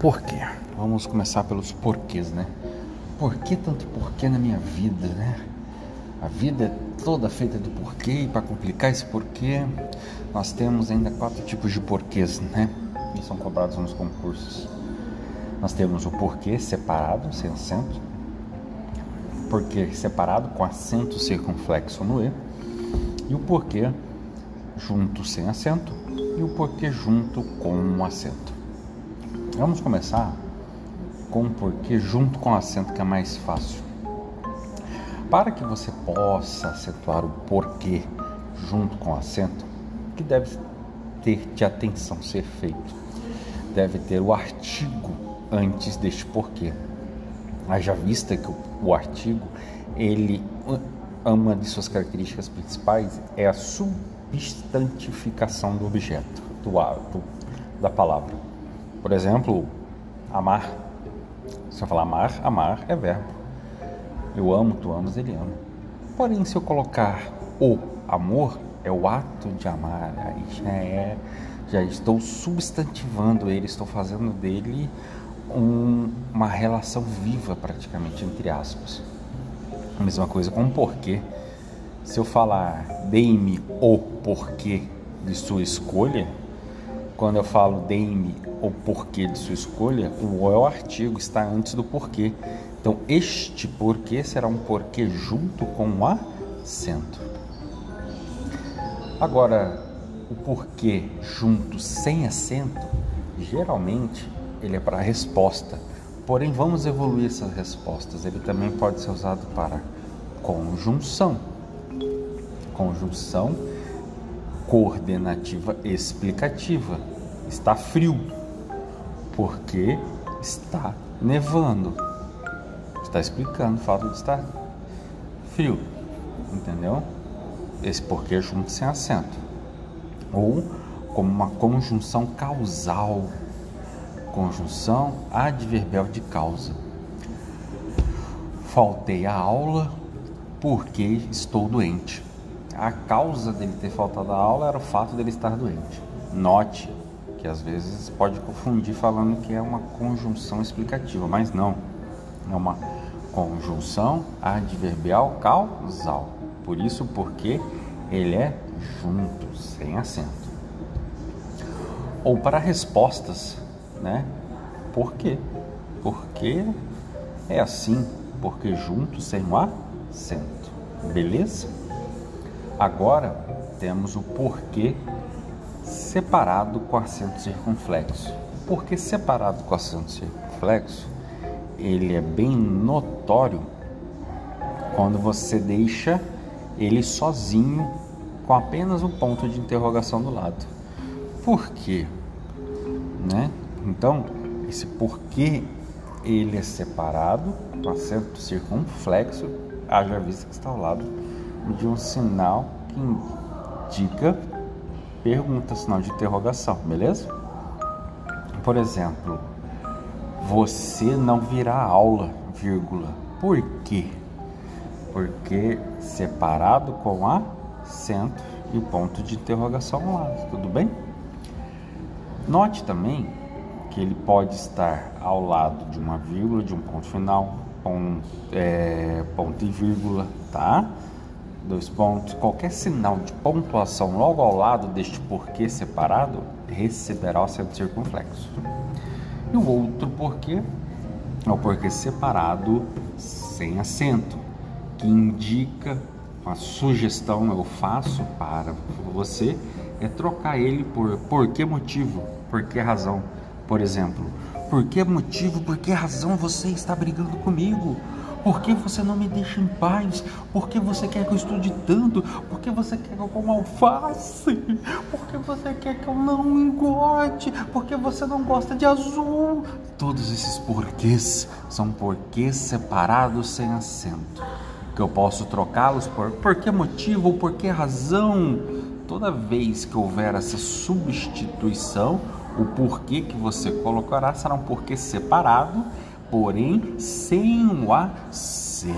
Por quê? Vamos começar pelos porquês, né? Por que tanto porquê na minha vida, né? A vida é toda feita de porquê e para complicar esse porquê, nós temos ainda quatro tipos de porquês, né? Que são cobrados nos concursos. Nós temos o porquê separado, sem acento, porquê separado com acento circunflexo no E, e o porquê junto sem acento e o porquê junto com um acento. Vamos começar com o porquê junto com acento que é mais fácil. Para que você possa acentuar o porquê junto com acento, que deve ter de atenção ser feito? Deve ter o artigo antes deste porquê. Haja vista que o, o artigo, ele uma de suas características principais é a substantificação do objeto, do, do da palavra. Por exemplo, amar. Se eu falar amar, amar é verbo. Eu amo, tu amas, ele ama. Porém, se eu colocar o amor, é o ato de amar, aí já é, já estou substantivando ele, estou fazendo dele um, uma relação viva praticamente, entre aspas. A mesma coisa com o porquê. Se eu falar dei-me o porquê de sua escolha, quando eu falo dei-me o porquê de sua escolha, o o é o artigo, está antes do porquê. Então, este porquê será um porquê junto com o acento. Agora, o porquê junto sem acento, geralmente ele é para a resposta. Porém, vamos evoluir essas respostas. Ele também pode ser usado para conjunção. Conjunção coordenativa explicativa. Está frio porque está nevando. Está explicando o fato de estar frio. Entendeu? Esse porquê junto sem acento. Ou como uma conjunção causal. Conjunção adverbial de causa. Faltei a aula porque estou doente. A causa dele ter faltado a aula era o fato dele estar doente. Note que às vezes pode confundir falando que é uma conjunção explicativa, mas não. É uma conjunção adverbial causal. Por isso, porque ele é junto, sem acento. Ou para respostas, né? Por quê? Porque é assim, porque junto, sem o acento. Beleza? Agora temos o porquê separado com acento circunflexo. Porque separado com acento circunflexo, ele é bem notório quando você deixa ele sozinho com apenas um ponto de interrogação do lado. Por quê? Né? Então, esse porquê ele é separado com acento circunflexo, haja vista que está ao lado de um sinal que indica pergunta, sinal de interrogação, beleza? Por exemplo, você não virá aula, vírgula. Por quê? Porque separado com acento e o ponto de interrogação lado, tudo bem? Note também que ele pode estar ao lado de uma vírgula, de um ponto final, ponto, é, ponto e vírgula, tá? Dois pontos. Qualquer sinal de pontuação logo ao lado deste porquê separado receberá o acento circunflexo. E o outro porquê é o porquê separado sem acento, que indica uma sugestão eu faço para você é trocar ele por por que motivo, por que razão. Por exemplo, por que motivo, por que razão você está brigando comigo? Por que você não me deixa em paz? Por que você quer que eu estude tanto? Por que você quer que eu coma alface? Por que você quer que eu não engorde? Por que você não gosta de azul? Todos esses porquês são porquês separados sem acento. Que eu posso trocá-los por por que motivo ou por que razão? Toda vez que houver essa substituição, o porquê que você colocará será um porquê separado porém sem o acento.